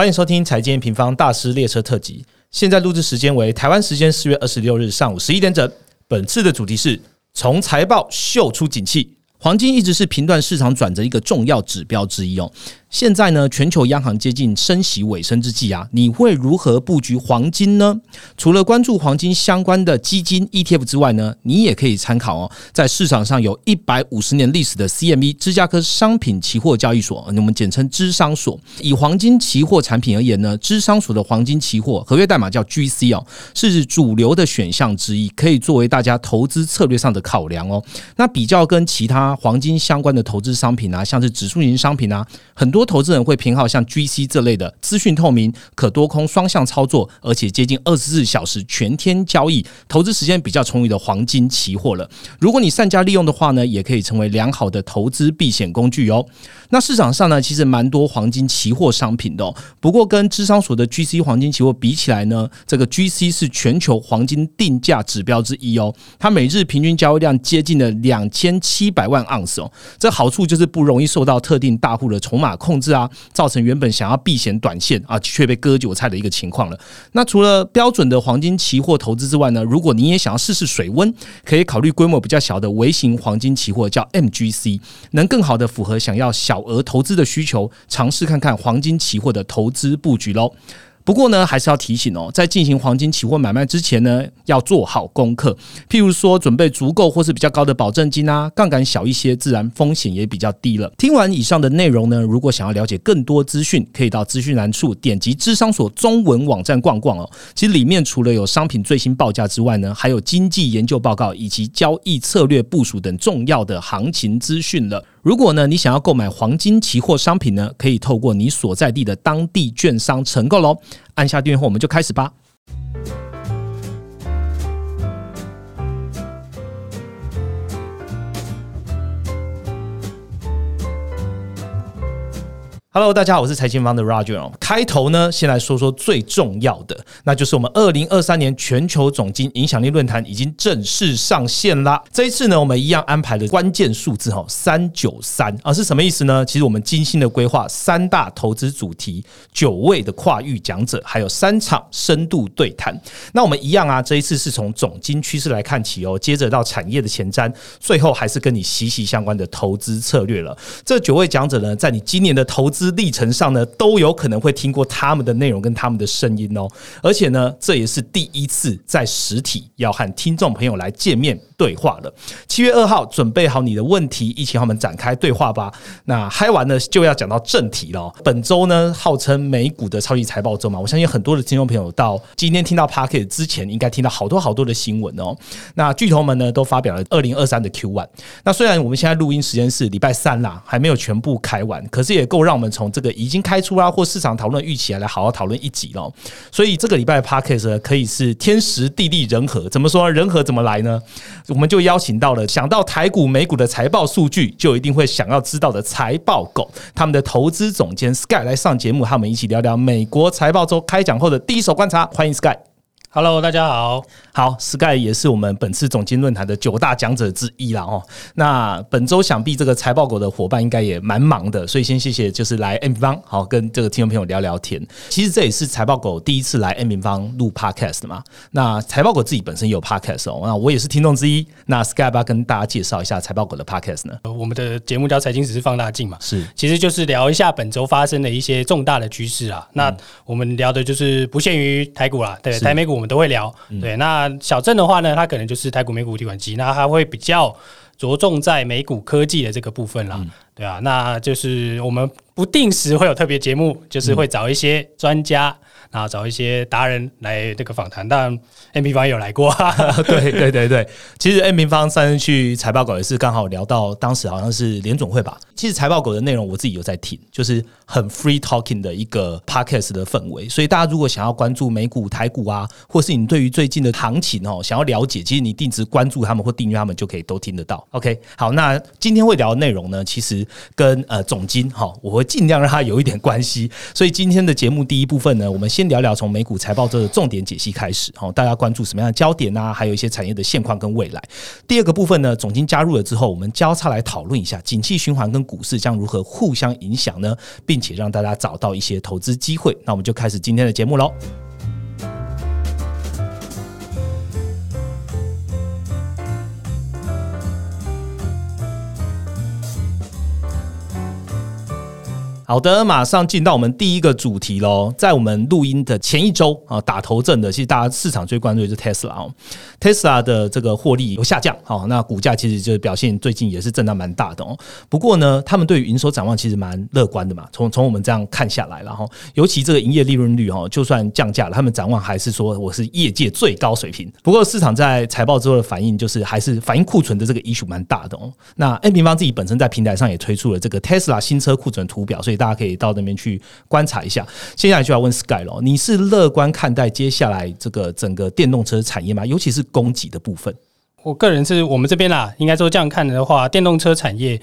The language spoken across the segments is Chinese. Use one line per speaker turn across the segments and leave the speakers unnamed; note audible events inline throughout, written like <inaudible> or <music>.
欢迎收听财经平方大师列车特辑。现在录制时间为台湾时间四月二十六日上午十一点整。本次的主题是从财报秀出景气。黄金一直是评断市场转折一个重要指标之一哦。现在呢，全球央行接近升息尾声之际啊，你会如何布局黄金呢？除了关注黄金相关的基金 ETF 之外呢，你也可以参考哦，在市场上有一百五十年历史的 CME 芝加哥商品期货交易所，我们简称芝商所。以黄金期货产品而言呢，芝商所的黄金期货合约代码叫 GC 哦，是主流的选项之一，可以作为大家投资策略上的考量哦。那比较跟其他黄金相关的投资商品啊，像是指数型商品啊，很多。投资人会偏好像 GC 这类的资讯透明、可多空双向操作，而且接近二十四小时全天交易、投资时间比较充裕的黄金期货了。如果你善加利用的话呢，也可以成为良好的投资避险工具哦。那市场上呢，其实蛮多黄金期货商品的，不过跟智商所的 GC 黄金期货比起来呢，这个 GC 是全球黄金定价指标之一哦。它每日平均交易量接近了两千七百万盎司哦。这好处就是不容易受到特定大户的筹码控。控制啊，造成原本想要避险短线啊，却被割韭菜的一个情况了。那除了标准的黄金期货投资之外呢，如果你也想要试试水温，可以考虑规模比较小的微型黄金期货，叫 MGC，能更好的符合想要小额投资的需求，尝试看看黄金期货的投资布局喽。不过呢，还是要提醒哦，在进行黄金期货买卖之前呢，要做好功课。譬如说，准备足够或是比较高的保证金啊，杠杆小一些，自然风险也比较低了。听完以上的内容呢，如果想要了解更多资讯，可以到资讯栏处点击智商所中文网站逛逛哦。其实里面除了有商品最新报价之外呢，还有经济研究报告以及交易策略部署等重要的行情资讯了。如果呢，你想要购买黄金期货商品呢，可以透过你所在地的当地券商承购喽。按下订阅后，我们就开始吧。Hello，大家好，我是财经方的 Roger。开头呢，先来说说最重要的，那就是我们二零二三年全球总金影响力论坛已经正式上线啦。这一次呢，我们一样安排了关键数字哈，三九三啊，是什么意思呢？其实我们精心的规划三大投资主题，九位的跨域讲者，还有三场深度对谈。那我们一样啊，这一次是从总金趋势来看起哦，接着到产业的前瞻，最后还是跟你息息相关的投资策略了。这九位讲者呢，在你今年的投资资历程上呢，都有可能会听过他们的内容跟他们的声音哦，而且呢，这也是第一次在实体要和听众朋友来见面对话了。七月二号，准备好你的问题，一起和我们展开对话吧。那嗨完呢就要讲到正题了。本周呢，号称美股的超级财报周嘛，我相信很多的听众朋友到今天听到 Parket 之前，应该听到好多好多的新闻哦。那巨头们呢，都发表了二零二三的 Q one。那虽然我们现在录音时间是礼拜三啦，还没有全部开完，可是也够让我们。从这个已经开出啊，或市场讨论预期来好好讨论一集了。所以这个礼拜的 podcast 可以是天时地利人和。怎么说人和怎么来呢？我们就邀请到了想到台股、美股的财报数据，就一定会想要知道的财报狗，他们的投资总监 Sky 来上节目，和我们一起聊聊美国财报周开讲后的第一手观察。欢迎 Sky。
Hello，大家好，
好，Sky 也是我们本次总经论坛的九大讲者之一啦哦。那本周想必这个财报狗的伙伴应该也蛮忙的，所以先谢谢，就是来 M 平方好跟这个听众朋友聊聊天。其实这也是财报狗第一次来 M 平方录 Podcast 嘛。那财报狗自己本身也有 Podcast 哦，那我也是听众之一。那 Sky 要跟大家介绍一下财报狗的 Podcast 呢？
我们的节目叫财经只是放大镜嘛，
是，
其实就是聊一下本周发生的一些重大的趋势啊。那我们聊的就是不限于台股啦，对，台美股我们都会聊。对，那小郑的话呢，他可能就是台股美股提款机，那他会比较着重在美股科技的这个部分啦。对啊，那就是我们不定时会有特别节目，就是会找一些专家。然后找一些达人来这个访谈，但 M 平方有来过，<laughs>
对对对对。其实 M 平方上次去财报狗也是刚好聊到当时好像是联总会吧。其实财报狗的内容我自己有在听，就是很 free talking 的一个 podcast 的氛围。所以大家如果想要关注美股、台股啊，或是你对于最近的行情哦，想要了解，其实你定时关注他们或订阅他们就可以都听得到。OK，好，那今天会聊的内容呢，其实跟呃总金哈，我会尽量让它有一点关系。所以今天的节目第一部分呢，我们先先聊聊从美股财报这个重点解析开始，哦，大家关注什么样的焦点啊，还有一些产业的现况跟未来。第二个部分呢，总经加入了之后，我们交叉来讨论一下景气循环跟股市将如何互相影响呢，并且让大家找到一些投资机会。那我们就开始今天的节目喽。好的，马上进到我们第一个主题喽。在我们录音的前一周啊，打头阵的，其实大家市场最关注的是 Tesla 哦。Tesla 的这个获利有下降，好，那股价其实就表现最近也是震荡蛮大的哦。不过呢，他们对于营收展望其实蛮乐观的嘛。从从我们这样看下来，然后尤其这个营业利润率哈，就算降价了，他们展望还是说我是业界最高水平。不过市场在财报之后的反应，就是还是反映库存的这个 issue 蛮大的哦。那 N 平方自己本身在平台上也推出了这个 Tesla 新车库存图表，所以。大家可以到那边去观察一下。接下来就要问 Sky 了，你是乐观看待接下来这个整个电动车产业吗？尤其是供给的部分。
我个人是我们这边啦，应该说这样看的话，电动车产业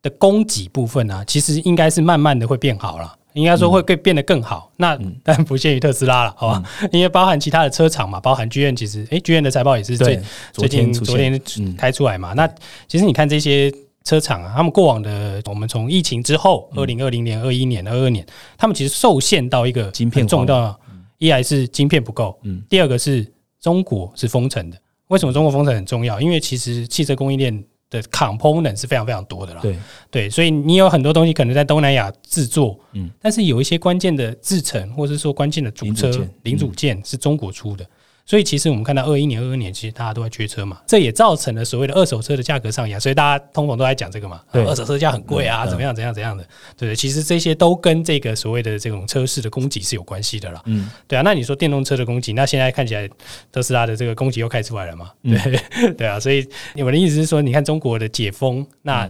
的供给部分啊，其实应该是慢慢的会变好了，应该说会更变得更好。那但不限于特斯拉了，好吧？因为包含其他的车厂嘛，包含剧院，其实哎，剧院的财报也是最最近昨天开出来嘛。那其实你看这些。车厂啊，他们过往的，我们从疫情之后，二零二零年、二一年、二二年，他们其实受限到一个
晶片
重要，一来是晶片不够，嗯，第二个是中国是封城的。为什么中国封城很重要？因为其实汽车供应链的 component 是非常非常多的啦，
对。
对，所以你有很多东西可能在东南亚制作，嗯，但是有一些关键的制成，或者是说关键的主车零组件是中国出的。所以其实我们看到二一年、二二年，其实大家都在缺车嘛，这也造成了所谓的二手车的价格上扬。所以大家通膨都在讲这个嘛，二手车价很贵啊，怎么样、怎样、怎样的，对对？其实这些都跟这个所谓的这种车市的供给是有关系的啦。嗯，对啊。那你说电动车的供给，那现在看起来特斯拉的这个供给又开出来了嘛？对 <laughs> 对啊。所以我的意思是说，你看中国的解封，那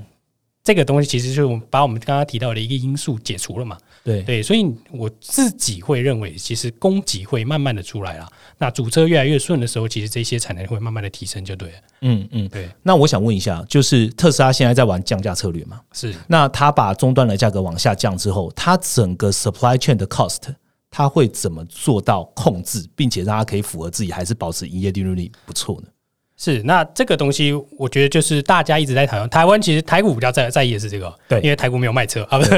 这个东西其实就把我们刚刚提到的一个因素解除了嘛？
对
对。所以我自己会认为，其实供给会慢慢的出来了。那主车越来越顺的时候，其实这些产能会慢慢的提升，就对了。嗯
嗯，对。那我想问一下，就是特斯拉现在在玩降价策略吗？
是。
那他把终端的价格往下降之后，他整个 supply chain 的 cost，他会怎么做到控制，并且让它可以符合自己，还是保持营业利润率不错呢？
是，那这个东西，我觉得就是大家一直在讨论。台湾其实台股比较在在意的是这个，
对，
因为台股没有卖车啊，不是，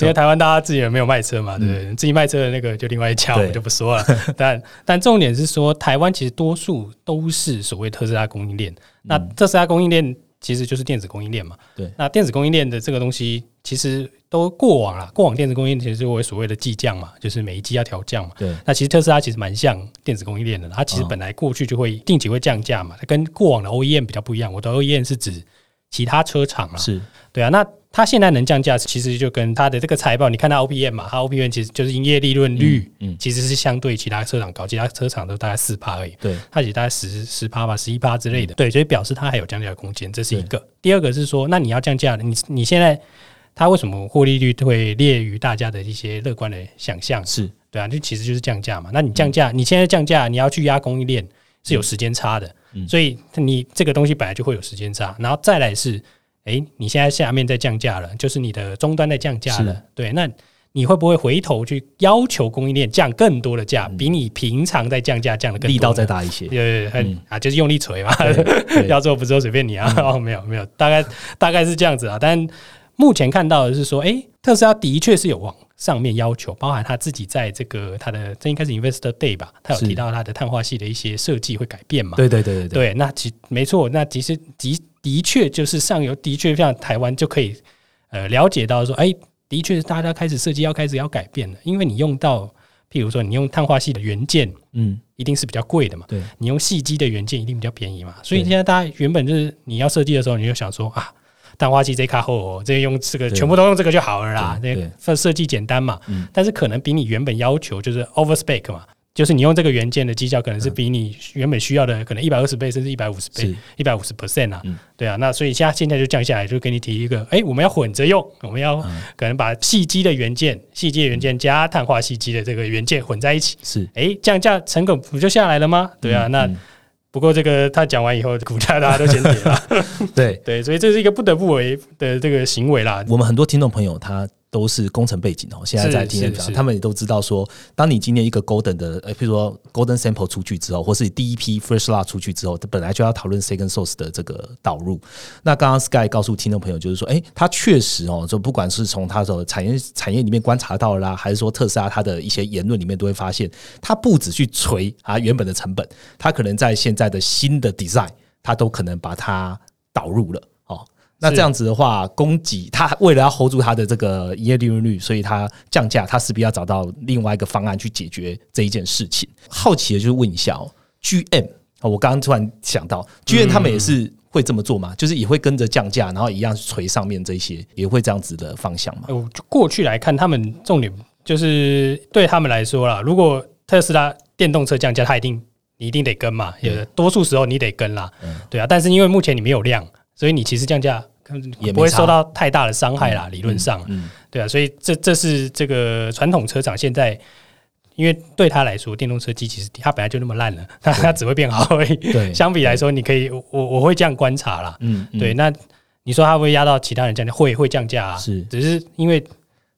因为台湾大家自己也没有卖车嘛，对不对？自己卖车的那个就另外一家，我们就不说了。但但重点是说，台湾其实多数都是所谓特斯拉供应链，那特斯拉供应链。其实就是电子供应链嘛，
对。
那电子供应链的这个东西，其实都过往了。过往电子供应链其实就为所谓的计降嘛，就是每一季要调降嘛。
对。
那其实特斯拉其实蛮像电子供应链的，它其实本来过去就会定期会降价嘛，它跟过往的 OEM 比较不一样。我的 OEM 是指其他车厂啊，
是
对啊。那它现在能降价，其实就跟它的这个财报，你看它 OPM 嘛，它 OPM 其实就是营业利润率，嗯，其实是相对其他车厂高，其他车厂都大概四趴而已，
对，
它也大概十十趴吧，十一趴之类的，对，所以表示它还有降价的空间，这是一个。第二个是说，那你要降价，你你现在它为什么获利率会列于大家的一些乐观的想象？
是。
对啊，就其实就是降价嘛。那你降价，你现在降价，你要去压供应链是有时间差的，所以你这个东西本来就会有时间差，然后再来是。哎，你现在下面在降价了，就是你的终端在降价了，对，那你会不会回头去要求供应链降更多的价，比你平常在降价降的更
力道再大一些？
对，很啊，就是用力锤嘛，<laughs> 要做不做随便你啊，哦，没有没有，大概大概是这样子啊。但目前看到的是说，哎，特斯拉的确是有往上面要求，包含他自己在这个他的这应该是 Investor Day 吧，他有提到他的碳化系的一些设计会改变嘛？
对对对对
对，那其没错，那其实的。的确，就是上游的确像台湾就可以呃了解到说，哎，的确是大家开始设计要开始要改变了，因为你用到，譬如说你用碳化系的元件，嗯，一定是比较贵的嘛，
对，
你用细机的元件一定比较便宜嘛，所以现在大家原本就是你要设计的时候，你就想说啊，碳化系这卡后，这用这个全部都用这个就好了啦，这设设计简单嘛，但是可能比你原本要求就是 over spec 嘛。就是你用这个元件的绩效，可能是比你原本需要的可能一百二十倍，甚至一百五十倍，一百五十 percent 啊，对啊，那所以现在现在就降下来，就给你提一个，哎，我们要混着用，我们要可能把细机的元件、细机的元件加碳化细机的这个元件混在一起，
是，
哎，降价成本不就下来了吗？对啊，那不过这个他讲完以后，股价大家都先跌了。<laughs>
对
对，所以这是一个不得不为的这个行为啦。
我们很多听众朋友他。都是工程背景哦，现在在听讲，他们也都知道说，当你今天一个 golden 的，呃，譬如说 golden sample 出去之后，或是第一批 first lot 出去之后，本来就要讨论 second source 的这个导入。那刚刚 Sky 告诉听众朋友，就是说，哎，他确实哦，就不管是从他的产业产业里面观察到啦，还是说特斯拉他的一些言论里面，都会发现，他不止去锤啊原本的成本，他可能在现在的新的 design，他都可能把它导入了。那这样子的话，供给他为了要 hold 住他的这个营业利润率，所以他降价，他势必要找到另外一个方案去解决这一件事情。好奇的就是问一下哦，GM 我刚刚突然想到，GM 他们也是会这么做吗？就是也会跟着降价，然后一样锤上面这些，也会这样子的方向吗？
就过去来看，他们重点就是对他们来说啦，如果特斯拉电动车降价，他一定你一定得跟嘛，有的多数时候你得跟啦，对啊。但是因为目前你没有量，所以你其实降价。也不会受到太大的伤害啦，理论上，对啊，所以这这是这个传统车厂现在，因为对他来说，电动车机其实它本来就那么烂了，<laughs> 它它只会变好而已。对，相比来说，你可以我我会这样观察啦。嗯，对，那你说它会压到其他人降价，会会降价啊？是，只是因为。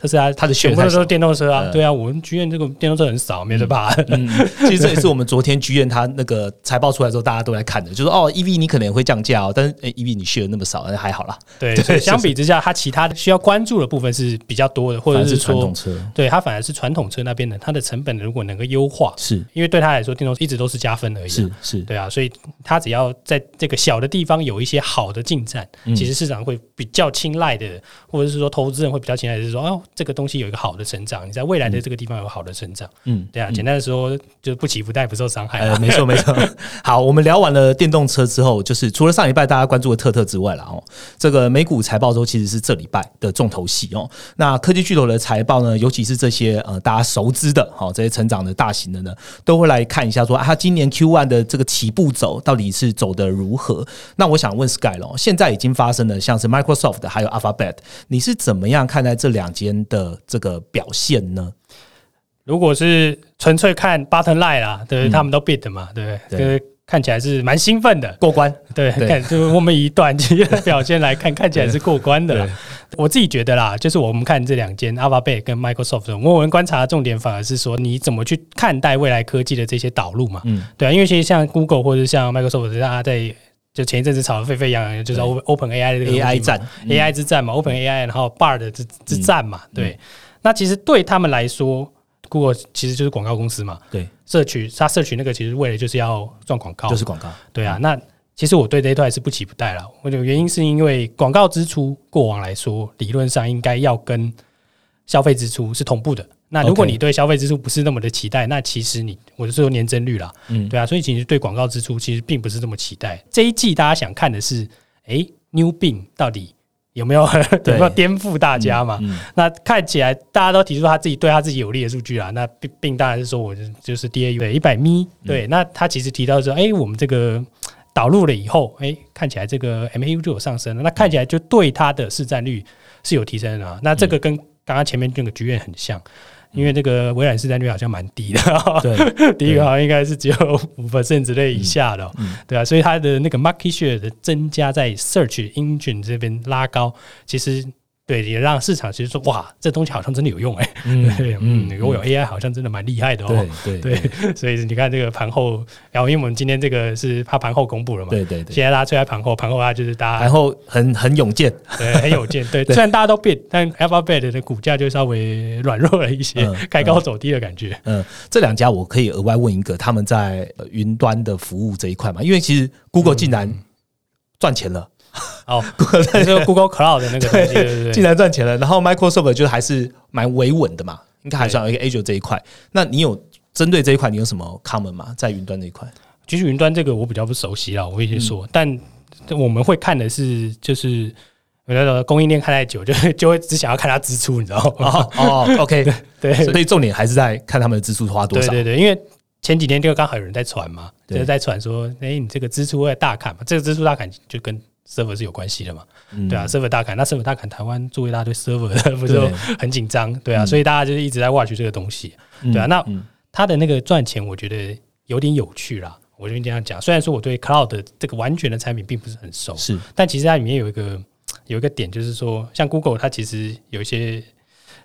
特斯拉它的全部都是电动车啊，对啊，我们剧院这个电动车很少，没得怕。<laughs>
其实这也是我们昨天剧院它那个财报出来之后，大家都来看的，就是哦，EV 你可能会降价哦，但是 EV 你需要那么少，还好啦。
对，相比之下，它其他的需要关注的部分是比较多的，或者是
传统车，
对它反而是传统车那边的，它的成本如果能够优化，
是。
因为对他来说，电动车一直都是加分而已。
是是，
对啊，所以他只要在这个小的地方有一些好的进展，其实市场会比较青睐的，或者是说投资人会比较青睐，是说哦，这个东西有一个好。的成长，你在未来的这个地方有好的成长，嗯，对啊，简单的说，就不起伏，但不受伤害。
呃，没错没错。<laughs> 好，我们聊完了电动车之后，就是除了上礼拜大家关注的特特之外了哦，这个美股财报周其实是这礼拜的重头戏哦。那科技巨头的财报呢，尤其是这些呃大家熟知的，好这些成长的大型的呢，都会来看一下说，啊，今年 Q one 的这个起步走到底是走的如何？那我想问 Sky 咯，现在已经发生了像是 Microsoft 还有 Alphabet，你是怎么样看待这两间的这个？表现呢？
如果是纯粹看 button line 啦，对，他们都 bid 嘛，对不对？看起来是蛮兴奋的，
过关。
对，看就我们以短期的表现来看，看起来是过关的啦。<laughs> 我自己觉得啦，就是我们看这两间 Alphabet 跟 Microsoft，我们观察的重点反而是说，你怎么去看待未来科技的这些导入嘛？嗯，对啊，因为其实像 Google 或者像 Microsoft，大家在就前一阵子吵得沸沸扬扬，就是 Open AI 的这个
AI 战
，AI 之战嘛，Open AI，然后 Bard 之之战嘛，对。那其实对他们来说，Google 其实就是广告公司嘛。
对，
社区它社区那个其实为了就是要赚广告，
就是广告。
对啊，那其实我对这一段是不期不待了。我的原因是因为广告支出过往来说，理论上应该要跟消费支出是同步的。那如果你对消费支出不是那么的期待，那其实你我就说年增率啦。嗯，对啊，所以其实对广告支出其实并不是这么期待。这一季大家想看的是，哎，New Bing 到底？有没有 <laughs> 有没有颠覆大家嘛？那看起来大家都提出他自己对他自己有利的数据啊。那并并当然是说我就是 DAU 对一百米对。那他其实提到说，哎，我们这个导入了以后，哎，看起来这个 MAU 就有上升了。那看起来就对它的市占率是有提升的。那这个跟刚刚前面那个剧院很像。因为这个微软市占率好像蛮低的，对，<laughs> 第一个好像应该是只有五 percent 之类以下的，对啊，所以它的那个 market share 的增加在 search engine 这边拉高，其实。对，也让市场其实说哇，这东西好像真的有用哎，嗯，如果有 AI，好像真的蛮厉害的
哦。<laughs> 对对，
所以你看这个盘后，然后因为我们今天这个是怕盘后公布了嘛，
对对对。
现在大家追在盘后，盘后啊就是大家
盘后很很勇健，
对，很勇健。<laughs> <laughs> 对，虽然大家都变，但 Alphabet 的股价就稍微软弱了一些，开高走低的感觉。
嗯，这两家我可以额外问一个，他们在云端的服务这一块嘛？因为其实 Google 竟然赚钱了。<laughs>
哦，Google 那个 Google Cloud 的那个东西，对对
竟然赚钱了。然后 Microsoft 就还是蛮维稳的嘛，应该还算有一个 Azure 这一块。那你有针对这一块，你有什么 common 吗？在云端这一块，
其实云端这个我比较不熟悉了，我会先说。但我们会看的是，就是那个供应链看太久，<laughs> 就就会只想要看它支出，你知道吗？
哦，OK，<laughs>
对，
所以重点还是在看他们的支出花多少。
对对对，因为前几天就刚好有人在传嘛，就是在传说，哎，你这个支出会大砍嘛？这个支出大砍就跟 server 是有关系的嘛？对啊，server 大砍，那 server 大砍，台湾做一大堆 server，<laughs> 不是很紧张？对啊，所以大家就是一直在 watch 这个东西。对啊，那它的那个赚钱，我觉得有点有趣啦。我我就这样讲。虽然说我对 Cloud 这个完全的产品并不是很熟，
是，
但其实它里面有一个有一个点，就是说，像 Google 它其实有一些，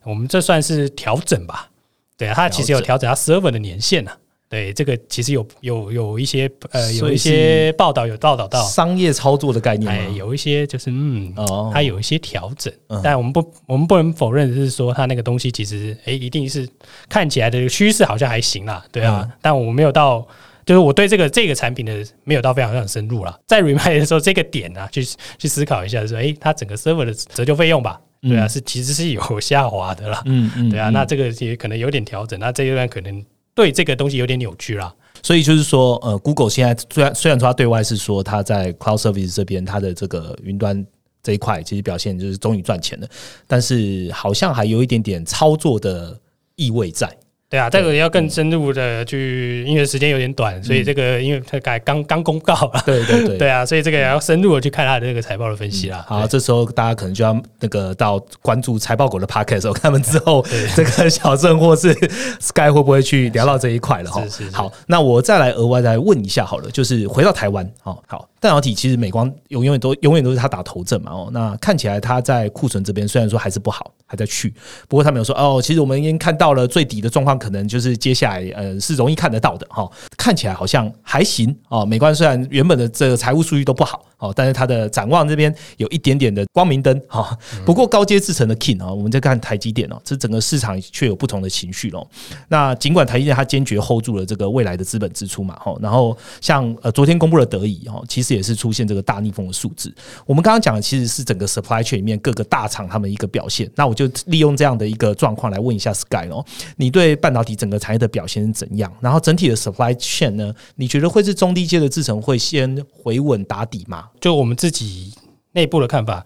我们这算是调整吧。对啊，它其实有调整它 Server 的年限呐。对，这个其实有有有一些呃，有一些报道有报道到。
商业操作的概念，
哎，有一些就是嗯，哦，它有一些调整，但我们不我们不能否认，就是说它那个东西其实哎，一定是看起来的趋势好像还行啦，对啊，但我没有到，就是我对这个这个产品的没有到非常非常深入了，在 remind 的时候，这个点啊，去去思考一下，说哎，它整个 server 的折旧费用吧，对啊，是其实是有下滑的啦，嗯嗯，对啊，那这个也可能有点调整，那这一段可能。对这个东西有点扭曲了，
所以就是说，呃，Google 现在虽然虽然说它对外是说它在 Cloud Service 这边它的这个云端这一块其实表现就是终于赚钱了，但是好像还有一点点操作的意味在。
对啊，这个要更深入的去，因为时间有点短，所以这个因为它改刚刚公告了，
对对对，<laughs>
对啊，所以这个也要深入的去看它的这个财报的分析啦。
好，这时候大家可能就要那个到关注财报狗的 p o c a s t 时候，他们之后这个小郑或是 Sky 会不会去聊到这一块了哈？好，那我再来额外再问一下好了，就是回到台湾，好好。半导体其实美光永永远都永远都是他打头阵嘛哦，那看起来他在库存这边虽然说还是不好，还在去，不过他们有说哦，其实我们已经看到了最底的状况，可能就是接下来呃是容易看得到的哈，看起来好像还行哦。美光虽然原本的这个财务数据都不好哦，但是它的展望这边有一点点的光明灯哈。不过高阶制成的 King 啊，我们再看台积电哦，这整个市场却有不同的情绪喽。那尽管台积电它坚决 hold 住了这个未来的资本支出嘛哈，然后像呃昨天公布了德仪哈，其实。也是出现这个大逆风的数字。我们刚刚讲的其实是整个 supply chain 里面各个大厂他们一个表现。那我就利用这样的一个状况来问一下 Sky 哦，你对半导体整个产业的表现是怎样？然后整体的 supply chain 呢？你觉得会是中低阶的制程会先回稳打底吗？
就我们自己内部的看法，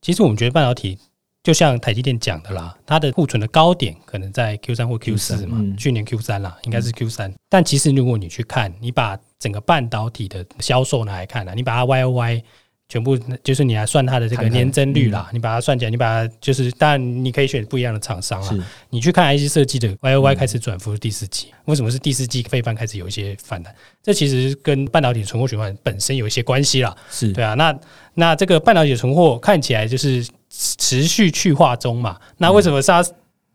其实我们觉得半导体就像台积电讲的啦，它的库存的高点可能在 Q 三或 Q 四嘛，去年 Q 三啦，应该是 Q 三。但其实如果你去看，你把整个半导体的销售拿来看呢，你把它 Y O Y 全部就是你来算它的这个年增率啦，你把它算起来，你把它就是，当然你可以选不一样的厂商啦。你去看 IC 设计的 Y O Y 开始转幅第四季，为什么是第四季非半开始有一些反弹？这其实跟半导体存货循环本身有一些关系啦。
是
对啊，那那这个半导体存货看起来就是持续去化中嘛？那为什么它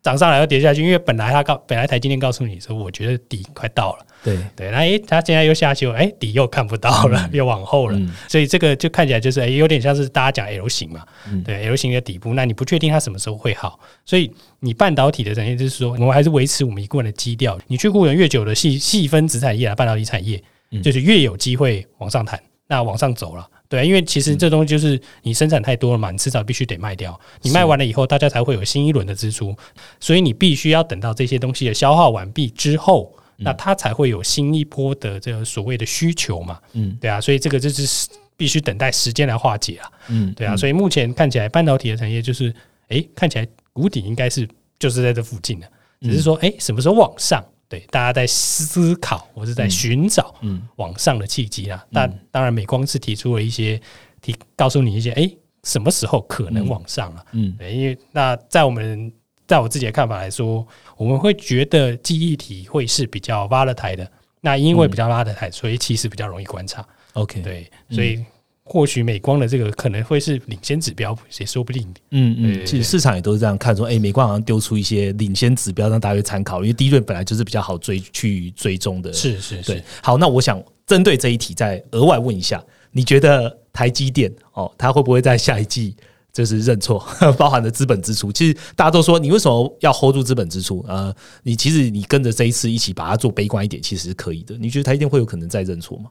涨上来又跌下去？因为本来它告本来台今天告诉你说，我觉得底快到了。
对。
对，那诶，它现在又下修，哎，底又看不到了，又往后了，所以这个就看起来就是诶，有点像是大家讲 L 型嘛，对 L 型的底部，那你不确定它什么时候会好，所以你半导体的产业就是说，我们还是维持我们一贯的基调，你去雇人越久的细细分子产业啊，半导体产业，就是越有机会往上弹，那往上走了，对，因为其实这东西就是你生产太多了嘛，你迟早必须得卖掉，你卖完了以后，大家才会有新一轮的支出，所以你必须要等到这些东西的消耗完毕之后。那它才会有新一波的这个所谓的需求嘛？嗯，对啊，所以这个就是必须等待时间来化解啊。嗯，对啊，所以目前看起来半导体的产业就是，哎，看起来谷底应该是就是在这附近的，只是说，哎，什么时候往上？对，大家在思考，或是在寻找嗯往上的契机啊。但当然，美光是提出了一些提，告诉你一些，哎，什么时候可能往上了？嗯，对，因为那在我们。在我自己的看法来说，我们会觉得记忆体会是比较挖了台的。那因为比较拉的台，所以其实比较容易观察。
OK，
对，所以或许美光的这个可能会是领先指标，也说不定。
嗯嗯，其实市场也都是这样看，说哎，美光好像丢出一些领先指标让大家参考，因为第一轮本来就是比较好追去追踪的。
是是是。
好，那我想针对这一题再额外问一下，你觉得台积电哦，它会不会在下一季？就是认错，<laughs> 包含的资本支出。其实大家都说，你为什么要 hold 住资本支出？呃，你其实你跟着这一次一起把它做悲观一点，其实是可以的。你觉得他一定会有可能再认错吗？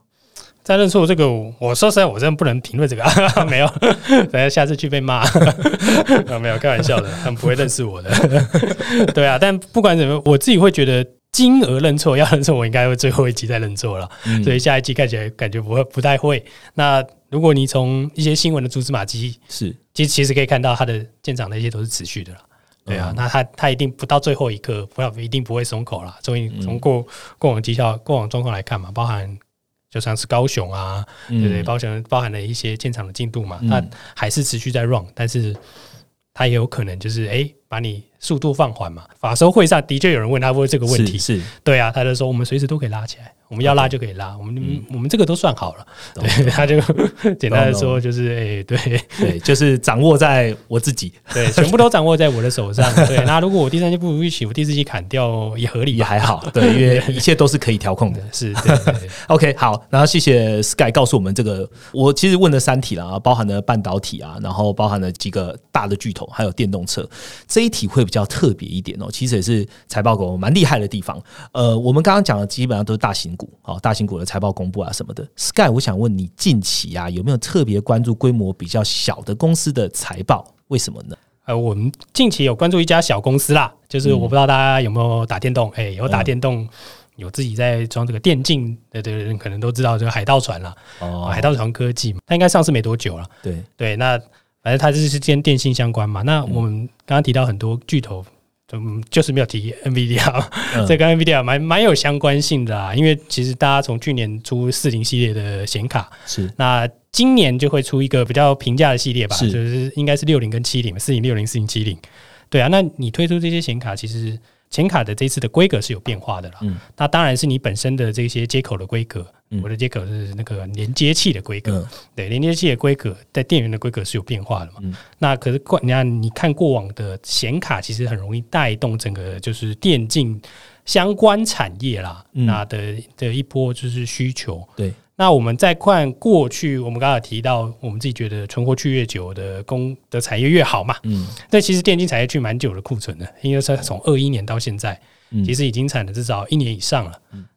再认错这个，我说实在，我真的不能评论这个。<laughs> 没有，<laughs> 等下下次去被骂。没有，开玩笑的，他们不会认识我的。对啊，但不管怎么，我自己会觉得金额认错要认错，我应该会最后一集再认错了。所以下一集看起来感觉不会不太会。那如果你从一些新闻的蛛丝马迹
是，
其实其实可以看到它的建厂的一些都是持续的了，对啊，那它它一定不到最后一刻不要一定不会松口了。从从过过往绩效过往状况来看嘛，包含就像是高雄啊，对不对？包含包含了一些建厂的进度嘛，它还是持续在 run，但是它也有可能就是哎把你速度放缓嘛。法收会上的确有人问他问这个问题，
是
对啊，他就说我们随时都可以拉起来。我们要拉就可以拉，我们我们这个都算好了。对，他就简单的说，就是哎，对
对，就是掌握在我自己，
对，全部都掌握在我的手上。<laughs> 对，那如果我第三季不如预期，我第四季砍掉也合理，
也还好。对，因为一切都是可以调控的。<laughs>
是
，OK，好。然后谢谢 Sky 告诉我们这个，我其实问了三题了啊，包含了半导体啊，然后包含了几个大的巨头，还有电动车。这一题会比较特别一点哦，其实也是财报狗蛮厉害的地方。呃，我们刚刚讲的基本上都是大型股。好，大型股的财报公布啊什么的，Sky，我想问你近期啊有没有特别关注规模比较小的公司的财报？为什么呢？
呃，我们近期有关注一家小公司啦，就是我不知道大家有没有打电动，哎，有打电动，有自己在装这个电竞的的人，可能都知道这个海盗船了。哦，海盗船科技嘛，它应该上市没多久了。
对
对，那反正它就是跟电信相关嘛。那我们刚刚提到很多巨头。嗯，就是没有提 NVIDIA，<laughs> 这跟 NVIDIA 蛮蛮有相关性的啊。因为其实大家从去年出四零系列的显卡，
是
那今年就会出一个比较平价的系列吧，就是应该是六零跟七零，四零六零、四零七零。对啊，那你推出这些显卡，其实。显卡的这次的规格是有变化的啦，嗯，那当然是你本身的这些接口的规格，我的接口是那个连接器的规格，对，连接器的规格在电源的规格是有变化的嘛，那可是过你看你看过往的显卡，其实很容易带动整个就是电竞相关产业啦，那的的一波就是需求，
对。
那我们再看过去，我们刚才提到，我们自己觉得存活区越久的工的产业越好嘛。嗯，那其实电竞产业去蛮久的库存的，因为它从二一年到现在，其实已经产了至少一年以上了。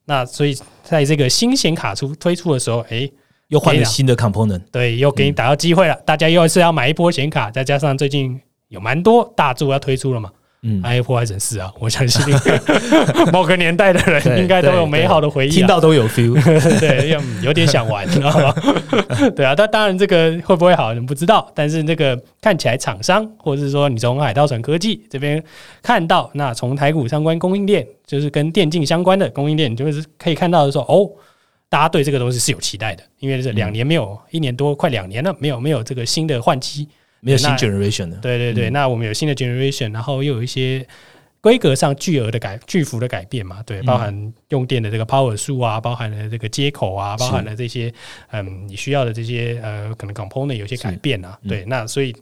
那所以在这个新显卡出推出的时候，哎，
又换了新的 component，
对，又给你打到机会了。大家又是要买一波显卡，再加上最近有蛮多大作要推出了嘛。嗯，i 破坏神四啊，我相信 <laughs> 某个年代的人应该都有美好的回忆，
听到都有 feel，<laughs>
对，有有点想玩，知道吗？<laughs> 对啊，但当然这个会不会好，你不知道。但是那个看起来厂商，或者是说你从海盗船科技这边看到，那从台股相关供应链，就是跟电竞相关的供应链，就是可以看到的说，哦，大家对这个东西是有期待的，因为这两年没有，一年多快两年了，没有没有这个新的换机。
没有新 generation 的，
对对对，那我们有新的 generation，然后又有一些规格上巨额的改、巨幅的改变嘛，对，包含用电的这个 power 数啊，包含了这个接口啊，包含了这些嗯你需要的这些呃可能 component 有些改变啊，对，那所以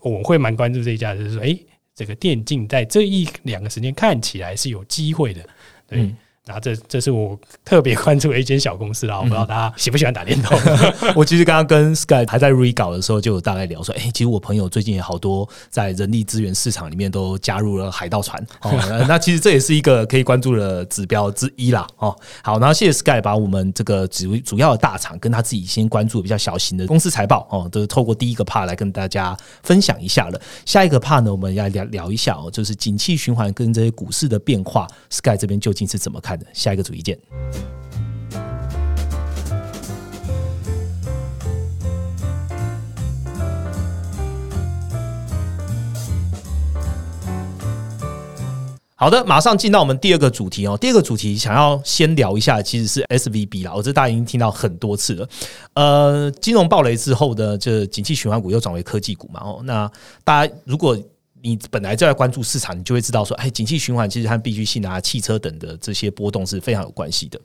我会蛮关注这一家，就是说，哎，这个电竞在这一两个时间看起来是有机会的，对。然后这这是我特别关注的一间小公司啦，我不知道大家喜不喜欢打电动。<laughs>
我其实刚刚跟 Sky 还在 re 稿的时候，就有大概聊说，哎，其实我朋友最近也好多在人力资源市场里面都加入了海盗船。哦，<laughs> 那其实这也是一个可以关注的指标之一啦。哦，好，然后谢谢 Sky 把我们这个主主要的大厂跟他自己先关注比较小型的公司财报哦，都透过第一个 part 来跟大家分享一下了。下一个 part 呢，我们要聊聊一下哦，就是景气循环跟这些股市的变化，Sky 这边究竟是怎么看？下一个主意见。好的，马上进到我们第二个主题哦。第二个主题想要先聊一下，其实是 S V B 啦。我这大家已经听到很多次了。呃，金融暴雷之后的这景气循环股又转为科技股嘛？哦，那大家如果你本来就在关注市场，你就会知道说，哎，景气循环其实和必需性啊、汽车等的这些波动是非常有关系的。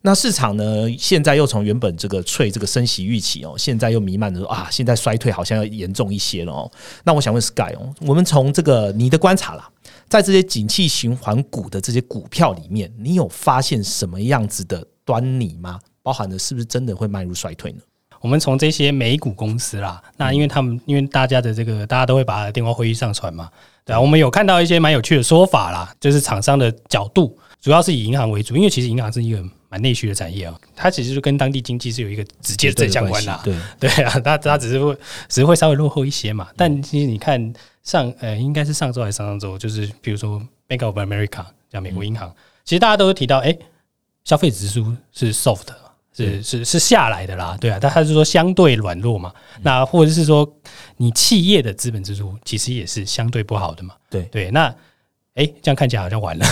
那市场呢，现在又从原本这个脆这个升息预期哦，现在又弥漫着啊，现在衰退好像要严重一些了哦。那我想问 Sky 哦，我们从这个你的观察啦，在这些景气循环股的这些股票里面，你有发现什么样子的端倪吗？包含的是不是真的会迈入衰退呢？
我们从这些美股公司啦，那因为他们因为大家的这个大家都会把电话会议上传嘛，对啊，我们有看到一些蛮有趣的说法啦，就是厂商的角度主要是以银行为主，因为其实银行是一个蛮内需的产业啊，它其实就跟当地经济是有一个直接正相关的，
对。<laughs>
对啊，它它只是会只是会稍微落后一些嘛，但其实你看上呃应该是上周还是上上周，就是比如说 Bank of America 叫美国银行，其实大家都提到，哎，消费指数是 soft。是是是下来的啦，对啊，但他是说相对软弱嘛，那或者是说你企业的资本支出其实也是相对不好的嘛，
对
对，那哎，这样看起来好像完了，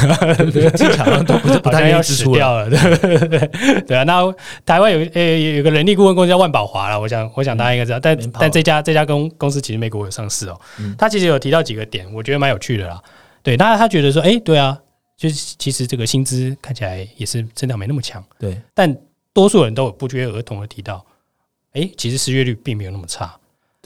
经常都不 <laughs> 是不太
要死掉了，对对对啊。那台湾有呃有个人力顾问公司叫万宝华了，我想我想大家应该知道，但但这家这家公公司其实美国有上市哦，他其实有提到几个点，我觉得蛮有趣的啦。对，那他觉得说，哎，对啊，就是其实这个薪资看起来也是增长没那么强，
对，
但多数人都有不约而同的提到，哎，其实失业率并没有那么差。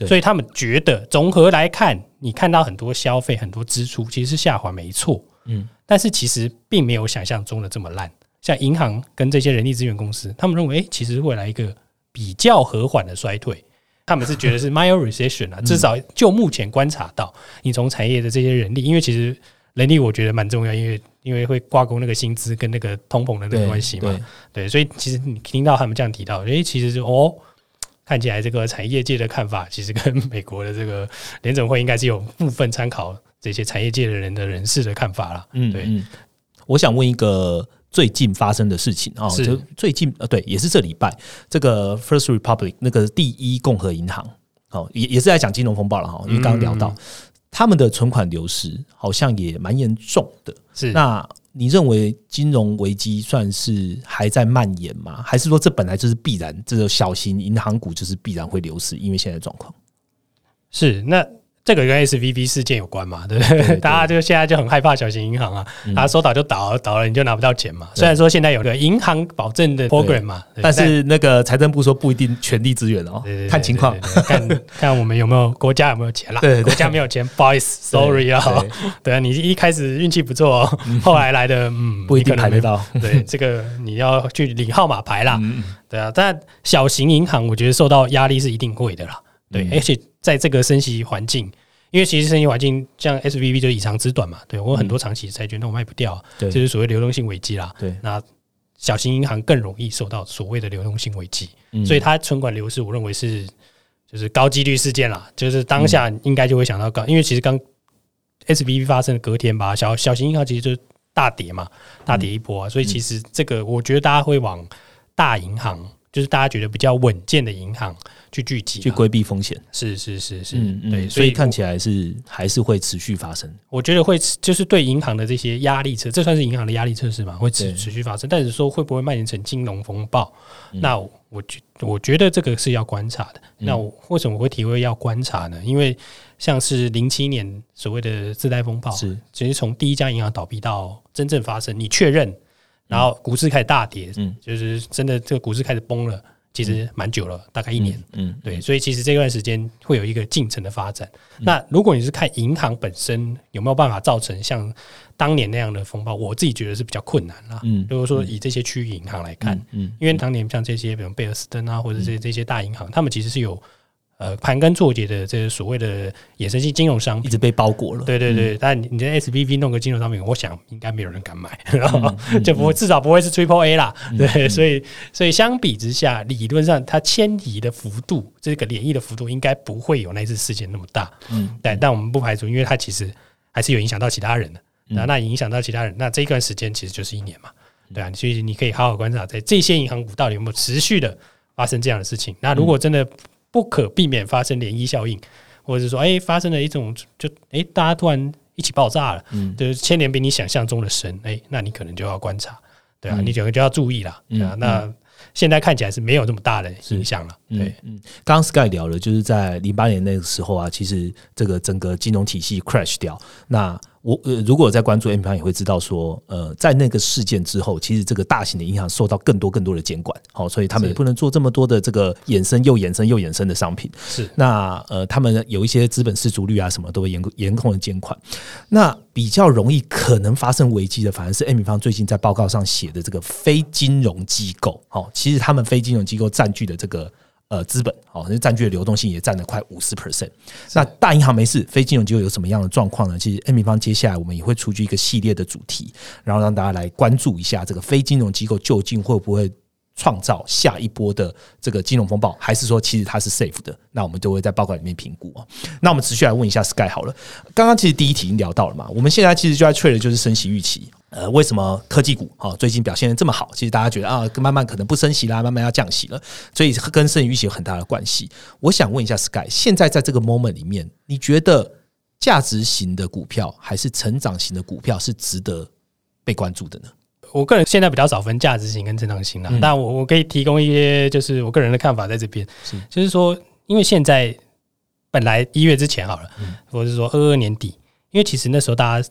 所以他们觉得综合来看，你看到很多消费、很多支出其实是下滑，没错。嗯，但是其实并没有想象中的这么烂。像银行跟这些人力资源公司，他们认为，哎，其实未来一个比较和缓的衰退，他们是觉得是 <laughs> mild recession 啊。至少就目前观察到，你从产业的这些人力，因为其实人力我觉得蛮重要，因为因为会挂钩那个薪资跟那个通膨的那个关系嘛。对，所以其实你听到他们这样提到，哎，其实就哦。看起来这个产业界的看法，其实跟美国的这个联总会应该是有部分参考这些产业界的人的人士的看法了。嗯，对。
我想问一个最近发生的事情啊，就最近呃，对，也是这礼拜，这个 First Republic 那个第一共和银行，哦，也也是在讲金融风暴了哈，因为刚刚聊到他们的存款流失好像也蛮严重的，
是
那。你认为金融危机算是还在蔓延吗？还是说这本来就是必然？这个小型银行股就是必然会流失，因为现在状况
是那。这个跟 S V B 事件有关嘛？对不对？大家就现在就很害怕小型银行啊，他说倒就倒，倒了你就拿不到钱嘛。虽然说现在有个银行保证的 program 嘛，
但是那个财政部说不一定全力支援哦，看情况，
看 <laughs> 看我们有没有国家有没有钱啦。对国家没有钱，不好意思，sorry 啊。<laughs> 对啊，你一开始运气不错，后来来的嗯
不一定排得到。
对，<laughs> 这个你要去领号码牌啦。对啊，但小型银行我觉得受到压力是一定会的啦。对，而且。在这个升息环境，因为其实升息环境像 S V B 就以长之短嘛，对我很多长期债券那我卖不掉，这是所谓流动性危机啦。
对，
那小型银行更容易受到所谓的流动性危机，所以它存款流失，我认为是就是高几率事件啦。就是当下应该就会想到高，因为其实刚 S V B 发生的隔天吧，小小型银行其实就大跌嘛，大跌一波啊，所以其实这个我觉得大家会往大银行，就是大家觉得比较稳健的银行。去聚集，
去规避风险，
是是是是，对，
所以看起来是还是会持续发生。
我觉得会就是对银行的这些压力测，这算是银行的压力测试嘛？会持持续发生，但是说会不会蔓延成金融风暴？那我觉我觉得这个是要观察的。那我为什么会体会要观察呢？因为像是零七年所谓的自贷风暴，
是
其实从第一家银行倒闭到真正发生，你确认，然后股市开始大跌，嗯，就是真的这个股市开始崩了。其实蛮久了，大概一年。嗯，对，所以其实这段时间会有一个进程的发展。那如果你是看银行本身有没有办法造成像当年那样的风暴，我自己觉得是比较困难啦。嗯，如果说以这些区域银行来看，嗯，因为当年像这些，比如贝尔斯登啊，或者这这些大银行，他们其实是有。呃，盘根错节的这些所谓的衍生性金融商品。
一直被包裹了。
对对对，但你在 S V V 弄个金融商品，我想应该没有人敢买，<laughs> 就不会至少不会是 Triple A 啦。对，所以所以相比之下，理论上它迁移的幅度，这个涟漪的幅度应该不会有那次事件那么大。嗯，但但我们不排除，因为它其实还是有影响到其他人的。那那影响到其他人，那这一段时间其实就是一年嘛，对啊，所以你可以好好观察，在这些银行股到底有没有持续的发生这样的事情。那如果真的不可避免发生涟漪效应，或者是说，哎，发生了一种，就哎，大家突然一起爆炸了，嗯，就是牵连比你想象中的深，哎，那你可能就要观察，对啊，你可能就要注意了，对啊，那现在看起来是没有这么大的影响了，对，
嗯，刚刚 Sky 聊了，就是在零八年那个时候啊，其实这个整个金融体系 crash 掉，那。我呃，如果在关注 M 方也会知道说，呃，在那个事件之后，其实这个大型的银行受到更多更多的监管，好，所以他们也不能做这么多的这个衍生又衍生又衍生的商品。
是，
那呃，他们有一些资本失足率啊，什么都会严严控的监管。那比较容易可能发生危机的，反而是 M 方最近在报告上写的这个非金融机构。好，其实他们非金融机构占据的这个。呃，资本哦，那占据的流动性也占了快五十 percent。那大银行没事，非金融机构有什么样的状况呢？其实 N 平方接下来我们也会出具一个系列的主题，然后让大家来关注一下这个非金融机构究竟会不会。创造下一波的这个金融风暴，还是说其实它是 safe 的？那我们都会在报告里面评估啊。那我们持续来问一下 Sky 好了。刚刚其实第一题已经聊到了嘛，我们现在其实就在确认就是升息预期。呃，为什么科技股啊最近表现的这么好？其实大家觉得啊，慢慢可能不升息啦，慢慢要降息了，所以跟升息预期有很大的关系。我想问一下 Sky，现在在这个 moment 里面，你觉得价值型的股票还是成长型的股票是值得被关注的呢？
我个人现在比较少分价值型跟成长型啦，
嗯
但我我可以提供一些就是我个人的看法在这边
是，
就是说，因为现在本来一月之前好了，
嗯
或者是说二二年底，因为其实那时候大家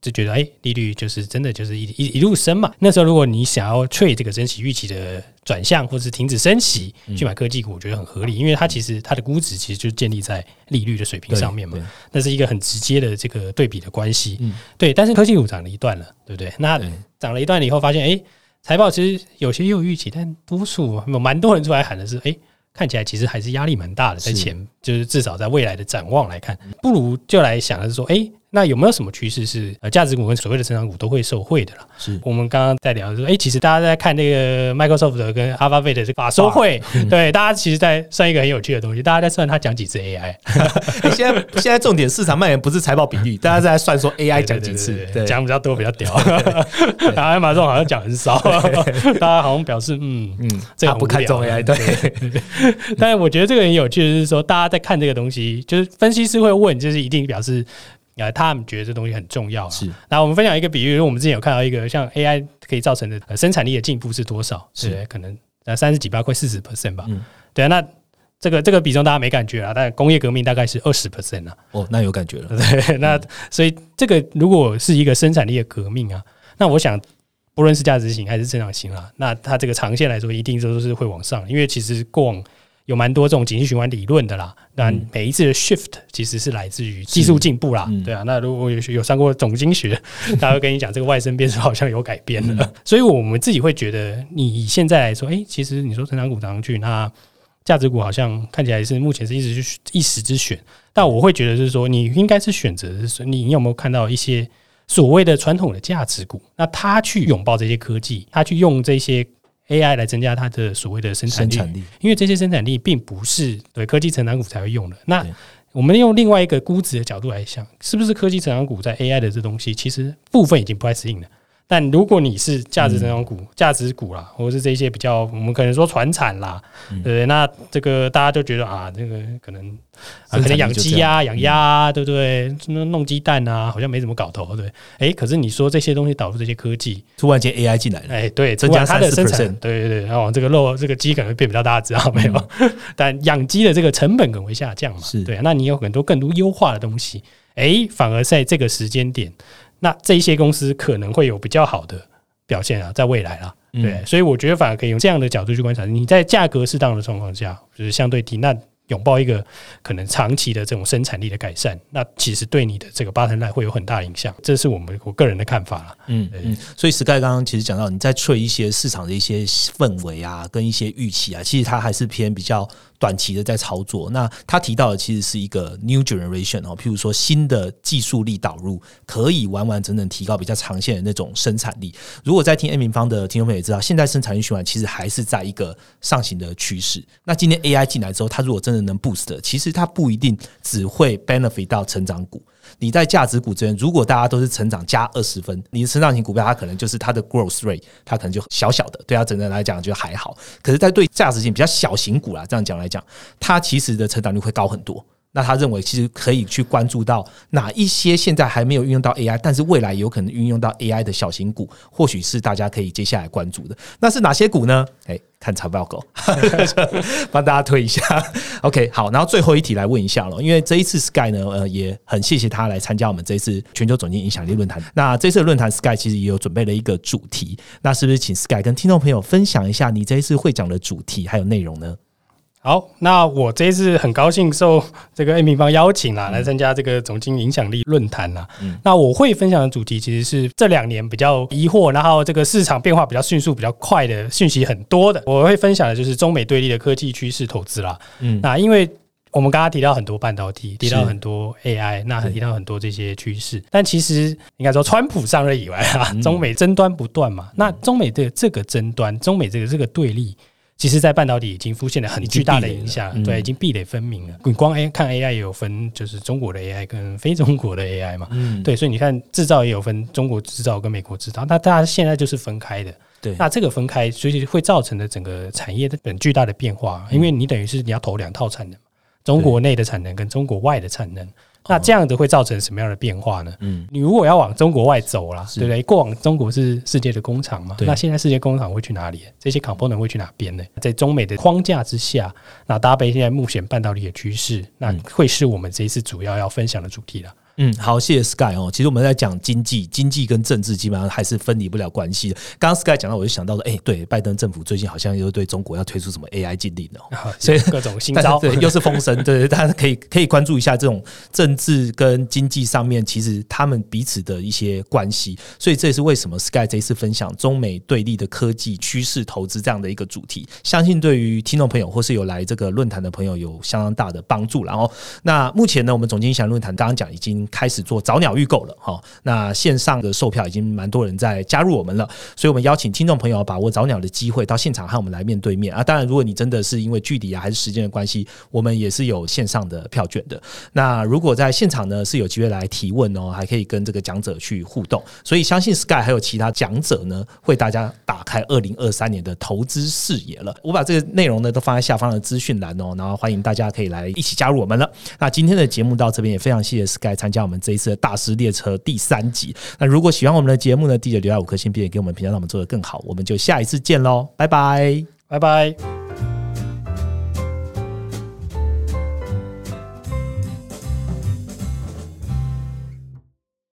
就觉得，哎、利率就是真的就是一一一路升嘛。那时候如果你想要 trade 这个升息预期的转向，或是停止升息
嗯。
去买科技股，我觉得很合理，因为它其实它的估值其实就建立在利率的水平上面嘛，那是一个很直接的这个对比的关系。
嗯。
对，但是科技股涨了一段了，对不对？那
对。
涨了一段以后，发现哎，诶财报其实有些也有预期，但多数有蛮多人出来喊的是，哎，看起来其实还是压力蛮大的，在前就是至少在未来的展望来看，不如就来想的是说，哎，那有没有什么趋势是呃价值股跟所谓的成长股都会受惠的啦？
是。
我们刚刚在聊说，哎，其实大家在看那个 Microsoft 跟 Alphabet 的这个法收会，<laughs> 对，大家其实在算一个很有趣的东西，大家在算它讲几次 AI，
欸现在现在重点市场蔓延不是财报比率，<laughs> 大家在算说 AI 讲几次
讲比较多比较屌，然后亚马逊好像讲很少，<laughs> 大家好像表示嗯。
嗯，
这个
他不看 AI，对，
但是我觉得这个很有趣的是说，大家在看这个东西，就是分析师会问，就是一定表示呃他们觉得这东西很重要啊。
是
那我们分享一个比喻，因为我们之前有看到一个像 AI 可以造成的、呃、生产力的进步是多少？
是，
可能呃三十几吧，快四十 percent 吧。
嗯
对啊，那这个这个比重大家没感觉啊，但工业革命大概是二十 percent 啊。
哦，那有感觉了，<laughs>
对，那所以这个如果是一个生产力的革命啊，那我想不论是价值型还是增长型啊，那它这个长线来说一定都是会往上，因为其实过往有蛮多这种景气循环理论的啦。那
嗯
每一次的 shift 其实是来自于技术进步啦，
嗯
对啊。那如果有有上过总经学，<laughs> 大家会跟你讲这个外生变数好像有改变了，
嗯
所以我们自己会觉得，你以现在来说，哎、其实你说成长股涨上去，那价值股好像看起来是目前是一时之一时之选，但我会觉得是说，你应该是选择是你有没有看到一些所谓的传统的价值股？那他去拥抱这些科技，他去用这些 AI 来增加它的所谓的生产力，因为这些生产力并不是对科技成长股才会用的。那我们用另外一个估值的角度来想，是不是科技成长股在 AI 的这东西，其实部分已经不太适应了。但如果你是价值成长股、价值股啦，或者是这些比较，我们可能说传产啦，
嗯
对不对？那这个大家就觉得啊，这个可能可能养鸡呀、养鸭啊，对不对？那弄鸡蛋啊，好像没怎么搞头，对不对？哎，可是你说这些东西导入这些科技，
突然间 AI 进来了，
哎，对，
增加
它的生产，对对对，然后这个肉这个鸡可能会变比较大，知道没有？<laughs> 但养鸡的这个成本可能会下降嘛，对，那你有很多更多优化的东西，哎，反而在这个时间点，那这一些公司可能会有比较好的表现啊，在未来啦，
嗯
对，所以我觉得反而可以用这样的角度去观察，你在价格适当的状况下，就是相对低，那拥抱一个可能长期的这种生产力的改善，那其实对你的这个 bottom line 会有很大影响，这是我们我个人的看法啦。
嗯嗯，所以 Sky 刚刚其实讲到你在吹一些市场的一些氛围啊，跟一些预期啊，其实它还是偏比较短期的在操作。那他提到的其实是一个 new generation 哦，譬如说新的技术力导入，可以完完整整提高比较长线的那种生产力。如果在听 A 平方的听众朋友也知道，现在生产力循环其实还是在一个上行的趋势。那今天 AI 进来之后，它如果真的能 boost，其实它不一定只会 benefit 到成长股。你在价值股这边，如果大家都是成长加二十分，你的成长型股票它可能就是它的 growth rate，它可能就小小的，对它整个来讲就还好。可是，在对价值性比较小型股啦，这样讲来讲，它其实的成长率会高很多。那他认为其实可以去关注到哪一些现在还没有运用到 AI，但是未来有可能运用到 AI 的小型股，或许是大家可以接下来关注的。那是哪些股呢？哎，看财报狗，<laughs> 帮大家推一下。<laughs> OK，好，然后最后一题来问一下了，因为这一次 Sky 呢，呃，也很谢谢他来参加我们这一次全球总经影响力论坛。那这次论坛 Sky 其实也有准备了一个主题，那是不是请 Sky 跟听众朋友分享一下你这一次会讲的主题还有内容呢？
好，那我这一次很高兴受这个 A 平方邀请啊，来参加这个总经影响力论坛啦。那我会分享的主题其实是这两年比较疑惑，然后这个市场变化比较迅速、比较快的讯息很多的。我会分享的就是中美对立的科技趋势投资啦。
嗯
那因为我们刚刚提到很多半导体，提到很多 AI，那
对
提到很多这些趋势，但其实应该说，川普上任以来啊，
嗯
中美争端不断嘛。那中美的这个争端，中美这个这个对立，其实，在半导体已经出现了很巨大的影响，对，已经壁垒分明了。你光 A 看 AI 也有分，就是中国的 AI 跟非中国的 AI 嘛，
嗯，
对，所以你看制造也有分中国制造跟美国制造，那大家现在就是分开的。
对
那这个分开，所以会造成的整个产业的很巨大的变化，因为你等于是你要投两套产能，中国内的产能跟中国外的产能。那这样子会造成什么样的变化呢？嗯，你如果要往中国外走啦，对不对？过往中国是世界的工厂嘛，那现在世界工厂会去哪里？这些 component 会去哪边呢？在中美的框架之下，那搭配现在目前半导体的趋势，那会是我们这一次主要要分享的主题了。
嗯，好，谢谢 Sky 哦。其实我们在讲经济，经济跟政治基本上还是分离不了关系的。刚刚 Sky 讲到，我就想到了，哎，对，拜登政府最近好像又对中国要推出什么 AI 禁令
哦，所以各种新招，
对，又是风声，对，大家可以可以关注一下这种政治跟经济上面，其实他们彼此的一些关系。所以这也是为什么 Sky 这一次分享中美对立的科技趋势投资这样的一个主题，相信对于听众朋友或是有来这个论坛的朋友有相当大的帮助。然后，那目前呢，我们总经祥论坛刚刚讲已经开始做早鸟。预购了哈，那线上的售票已经蛮多人在加入我们了，所以我们邀请听众朋友把握早鸟的机会到现场和我们来面对面啊。当然，如果你真的是因为距离啊还是时间的关系，我们也是有线上的票券的。那如果在现场呢，是有机会来提问哦，还可以跟这个讲者去互动。所以相信 Sky 还有其他讲者呢，为大家打开二零二三年的投资视野了。我把这个内容呢都放在下方的资讯栏哦，然后欢迎大家可以来一起加入我们了。那今天的节目到这边也非常谢谢 Sky 参加我们这一次的大。师列车第三集。那如果喜欢我们的节目呢，记得留下五颗星，并且给我们评价，让我们做得更好。我们就下一次见喽，拜拜，
拜拜。